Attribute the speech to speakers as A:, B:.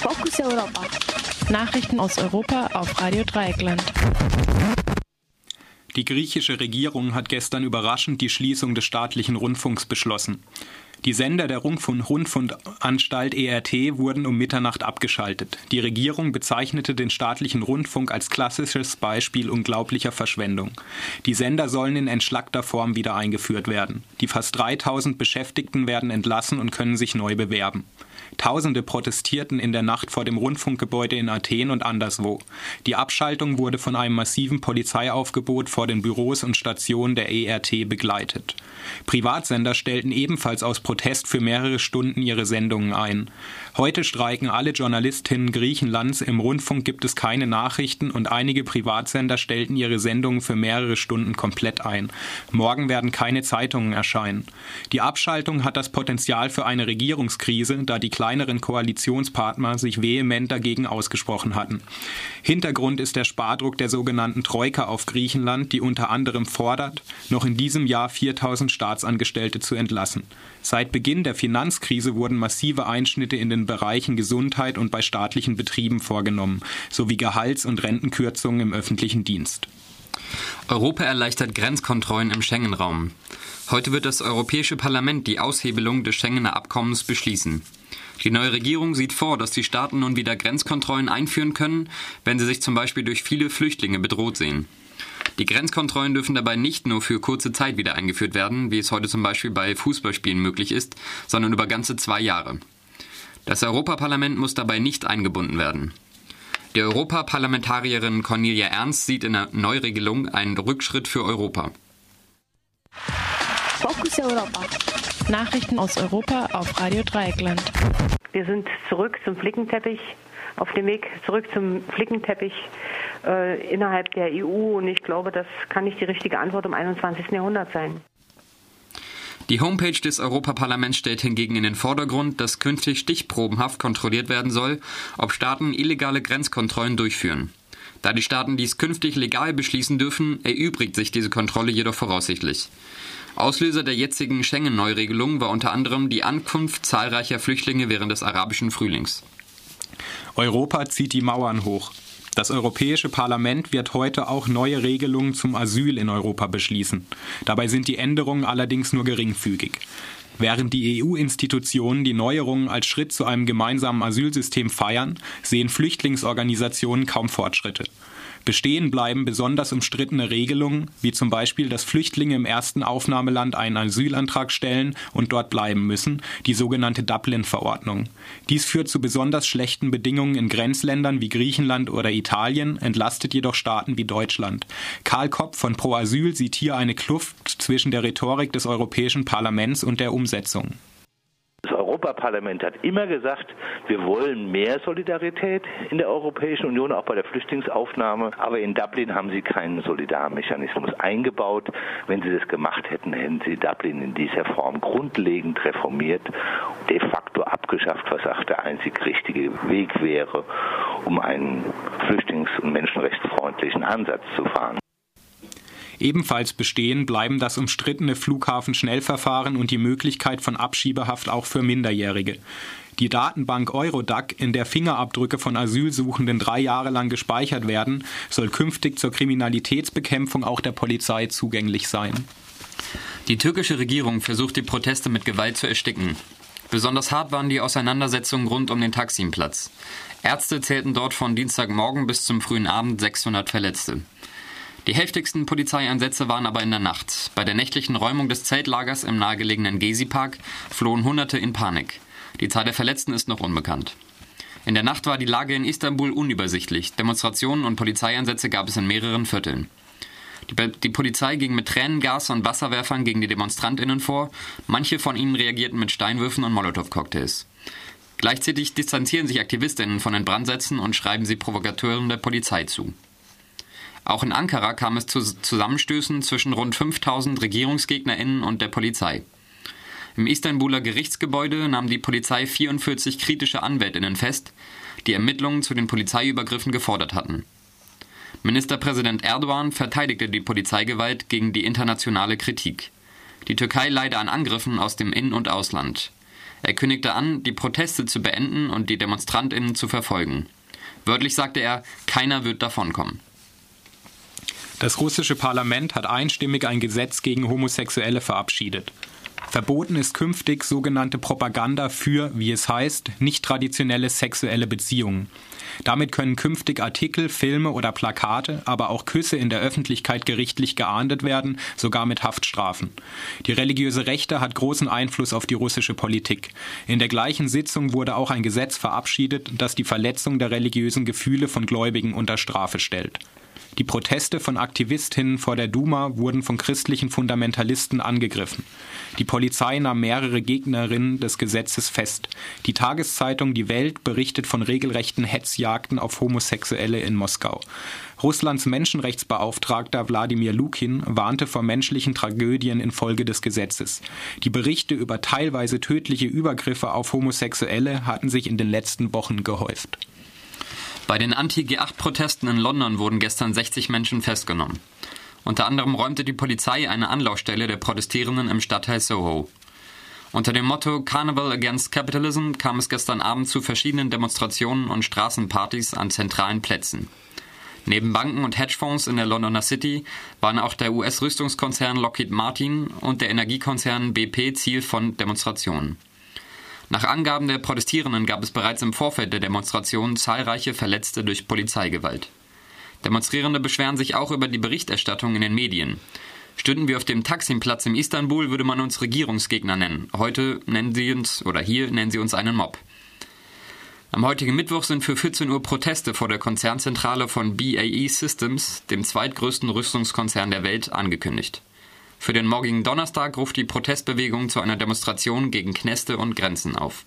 A: Fokus Europa. Nachrichten aus Europa auf Radio Dreieckland.
B: Die griechische Regierung hat gestern überraschend die Schließung des staatlichen Rundfunks beschlossen. Die Sender der Rundfunkanstalt ERT wurden um Mitternacht abgeschaltet. Die Regierung bezeichnete den staatlichen Rundfunk als klassisches Beispiel unglaublicher Verschwendung. Die Sender sollen in entschlackter Form wieder eingeführt werden. Die fast 3000 Beschäftigten werden entlassen und können sich neu bewerben. Tausende protestierten in der Nacht vor dem Rundfunkgebäude in Athen und anderswo. Die Abschaltung wurde von einem massiven Polizeiaufgebot vor den Büros und Stationen der ERT begleitet. Privatsender stellten ebenfalls aus Protest für mehrere Stunden ihre Sendungen ein. Heute streiken alle Journalistinnen Griechenlands, im Rundfunk gibt es keine Nachrichten und einige Privatsender stellten ihre Sendungen für mehrere Stunden komplett ein. Morgen werden keine Zeitungen erscheinen. Die Abschaltung hat das Potenzial für eine Regierungskrise, da die kleineren Koalitionspartner sich vehement dagegen ausgesprochen hatten. Hintergrund ist der Spardruck der sogenannten Troika auf Griechenland, die unter anderem fordert, noch in diesem Jahr 4000 Staatsangestellte zu entlassen. Seit Beginn der Finanzkrise wurden massive Einschnitte in den Bereichen Gesundheit und bei staatlichen Betrieben vorgenommen, sowie Gehalts- und Rentenkürzungen im öffentlichen Dienst.
C: Europa erleichtert Grenzkontrollen im Schengen-Raum. Heute wird das Europäische Parlament die Aushebelung des Schengener Abkommens beschließen. Die neue Regierung sieht vor, dass die Staaten nun wieder Grenzkontrollen einführen können, wenn sie sich zum Beispiel durch viele Flüchtlinge bedroht sehen. Die Grenzkontrollen dürfen dabei nicht nur für kurze Zeit wieder eingeführt werden, wie es heute zum Beispiel bei Fußballspielen möglich ist, sondern über ganze zwei Jahre. Das Europaparlament muss dabei nicht eingebunden werden. Die Europaparlamentarierin Cornelia Ernst sieht in der Neuregelung einen Rückschritt für Europa.
A: Fokus Europa. Nachrichten aus Europa auf Radio Dreieckland.
D: Wir sind zurück zum Flickenteppich, auf dem Weg zurück zum Flickenteppich äh, innerhalb der EU. Und ich glaube, das kann nicht die richtige Antwort im 21. Jahrhundert sein.
C: Die Homepage des Europaparlaments stellt hingegen in den Vordergrund, dass künftig stichprobenhaft kontrolliert werden soll, ob Staaten illegale Grenzkontrollen durchführen. Da die Staaten dies künftig legal beschließen dürfen, erübrigt sich diese Kontrolle jedoch voraussichtlich. Auslöser der jetzigen Schengen-Neuregelung war unter anderem die Ankunft zahlreicher Flüchtlinge während des arabischen Frühlings.
B: Europa zieht die Mauern hoch. Das Europäische Parlament wird heute auch neue Regelungen zum Asyl in Europa beschließen. Dabei sind die Änderungen allerdings nur geringfügig. Während die EU-Institutionen die Neuerungen als Schritt zu einem gemeinsamen Asylsystem feiern, sehen Flüchtlingsorganisationen kaum Fortschritte. Bestehen bleiben besonders umstrittene Regelungen, wie zum Beispiel, dass Flüchtlinge im ersten Aufnahmeland einen Asylantrag stellen und dort bleiben müssen, die sogenannte Dublin-Verordnung. Dies führt zu besonders schlechten Bedingungen in Grenzländern wie Griechenland oder Italien, entlastet jedoch Staaten wie Deutschland. Karl Kopp von Pro Asyl sieht hier eine Kluft zwischen der Rhetorik des Europäischen Parlaments und der Umsetzung.
E: Das Europaparlament hat immer gesagt, wir wollen mehr Solidarität in der Europäischen Union, auch bei der Flüchtlingsaufnahme. Aber in Dublin haben sie keinen Solidarmechanismus eingebaut. Wenn sie das gemacht hätten, hätten sie Dublin in dieser Form grundlegend reformiert, de facto abgeschafft, was auch der einzig richtige Weg wäre, um einen flüchtlings- und menschenrechtsfreundlichen Ansatz zu fahren.
B: Ebenfalls bestehen bleiben das umstrittene Flughafenschnellverfahren und die Möglichkeit von Abschiebehaft auch für Minderjährige. Die Datenbank Eurodac, in der Fingerabdrücke von Asylsuchenden drei Jahre lang gespeichert werden, soll künftig zur Kriminalitätsbekämpfung auch der Polizei zugänglich sein.
C: Die türkische Regierung versucht die Proteste mit Gewalt zu ersticken. Besonders hart waren die Auseinandersetzungen rund um den Taksimplatz. Ärzte zählten dort von Dienstagmorgen bis zum frühen Abend 600 Verletzte. Die heftigsten Polizeieinsätze waren aber in der Nacht. Bei der nächtlichen Räumung des Zeltlagers im nahegelegenen Gezi-Park flohen Hunderte in Panik. Die Zahl der Verletzten ist noch unbekannt. In der Nacht war die Lage in Istanbul unübersichtlich. Demonstrationen und Polizeieinsätze gab es in mehreren Vierteln. Die, die, Polizei ging mit Tränengas und Wasserwerfern gegen die DemonstrantInnen vor. Manche von ihnen reagierten mit Steinwürfen und Molotow-Cocktails. Gleichzeitig distanzieren sich AktivistInnen von den Brandsätzen und schreiben sie Provokateuren der Polizei zu. Auch in Ankara kam es zu Zusammenstößen zwischen rund 5000 RegierungsgegnerInnen und der Polizei. Im Istanbuler Gerichtsgebäude nahm die Polizei 44 kritische AnwältInnen fest, die Ermittlungen zu den Polizeiübergriffen gefordert hatten. Ministerpräsident Erdogan verteidigte die Polizeigewalt gegen die internationale Kritik. Die Türkei leide an Angriffen aus dem In- und Ausland. Er kündigte an, die Proteste zu beenden und die Demonstrantinnen zu verfolgen. Wörtlich sagte er, keiner wird davonkommen.
B: Das russische Parlament hat einstimmig ein Gesetz gegen Homosexuelle verabschiedet. Verboten ist künftig sogenannte Propaganda für, wie es heißt, nicht traditionelle sexuelle Beziehungen. Damit können künftig Artikel, Filme oder Plakate, aber auch Küsse in der Öffentlichkeit gerichtlich geahndet werden, sogar mit Haftstrafen. Die religiöse Rechte hat großen Einfluss auf die russische Politik. In der gleichen Sitzung wurde auch ein Gesetz verabschiedet, das die Verletzung der religiösen Gefühle von Gläubigen unter Strafe stellt. Die Proteste von Aktivistinnen vor der Duma wurden von christlichen Fundamentalisten angegriffen. Die Polizei nahm mehrere Gegnerinnen des Gesetzes fest. Die Tageszeitung Die Welt berichtet von regelrechten Hetzjagden auf Homosexuelle in Moskau. Russlands Menschenrechtsbeauftragter Wladimir Lukin warnte vor menschlichen Tragödien infolge des Gesetzes. Die Berichte über teilweise tödliche Übergriffe auf Homosexuelle hatten sich in den letzten Wochen gehäuft.
C: Bei den Anti-G8-Protesten in London wurden gestern 60 Menschen festgenommen. Unter anderem räumte die Polizei eine Anlaufstelle der Protestierenden im Stadtteil Soho. Unter dem Motto Carnival Against Capitalism kam es gestern Abend zu verschiedenen Demonstrationen und Straßenpartys an zentralen Plätzen. Neben Banken und Hedgefonds in der Londoner City waren auch der US-Rüstungskonzern Lockheed Martin und der Energiekonzern BP Ziel von Demonstrationen. Nach Angaben der Protestierenden gab es bereits im Vorfeld der Demonstration zahlreiche Verletzte durch Polizeigewalt. Demonstrierende beschweren sich auch über die Berichterstattung in den Medien. Stünden wir auf dem Taksimplatz in Istanbul, würde man uns Regierungsgegner nennen. Heute nennen sie uns, oder hier nennen sie uns einen Mob. Am heutigen Mittwoch sind für 14 Uhr Proteste vor der Konzernzentrale von BAE Systems, dem zweitgrößten Rüstungskonzern der Welt, angekündigt. Für den morgigen Donnerstag ruft die Protestbewegung zu einer Demonstration gegen Kneste und Grenzen auf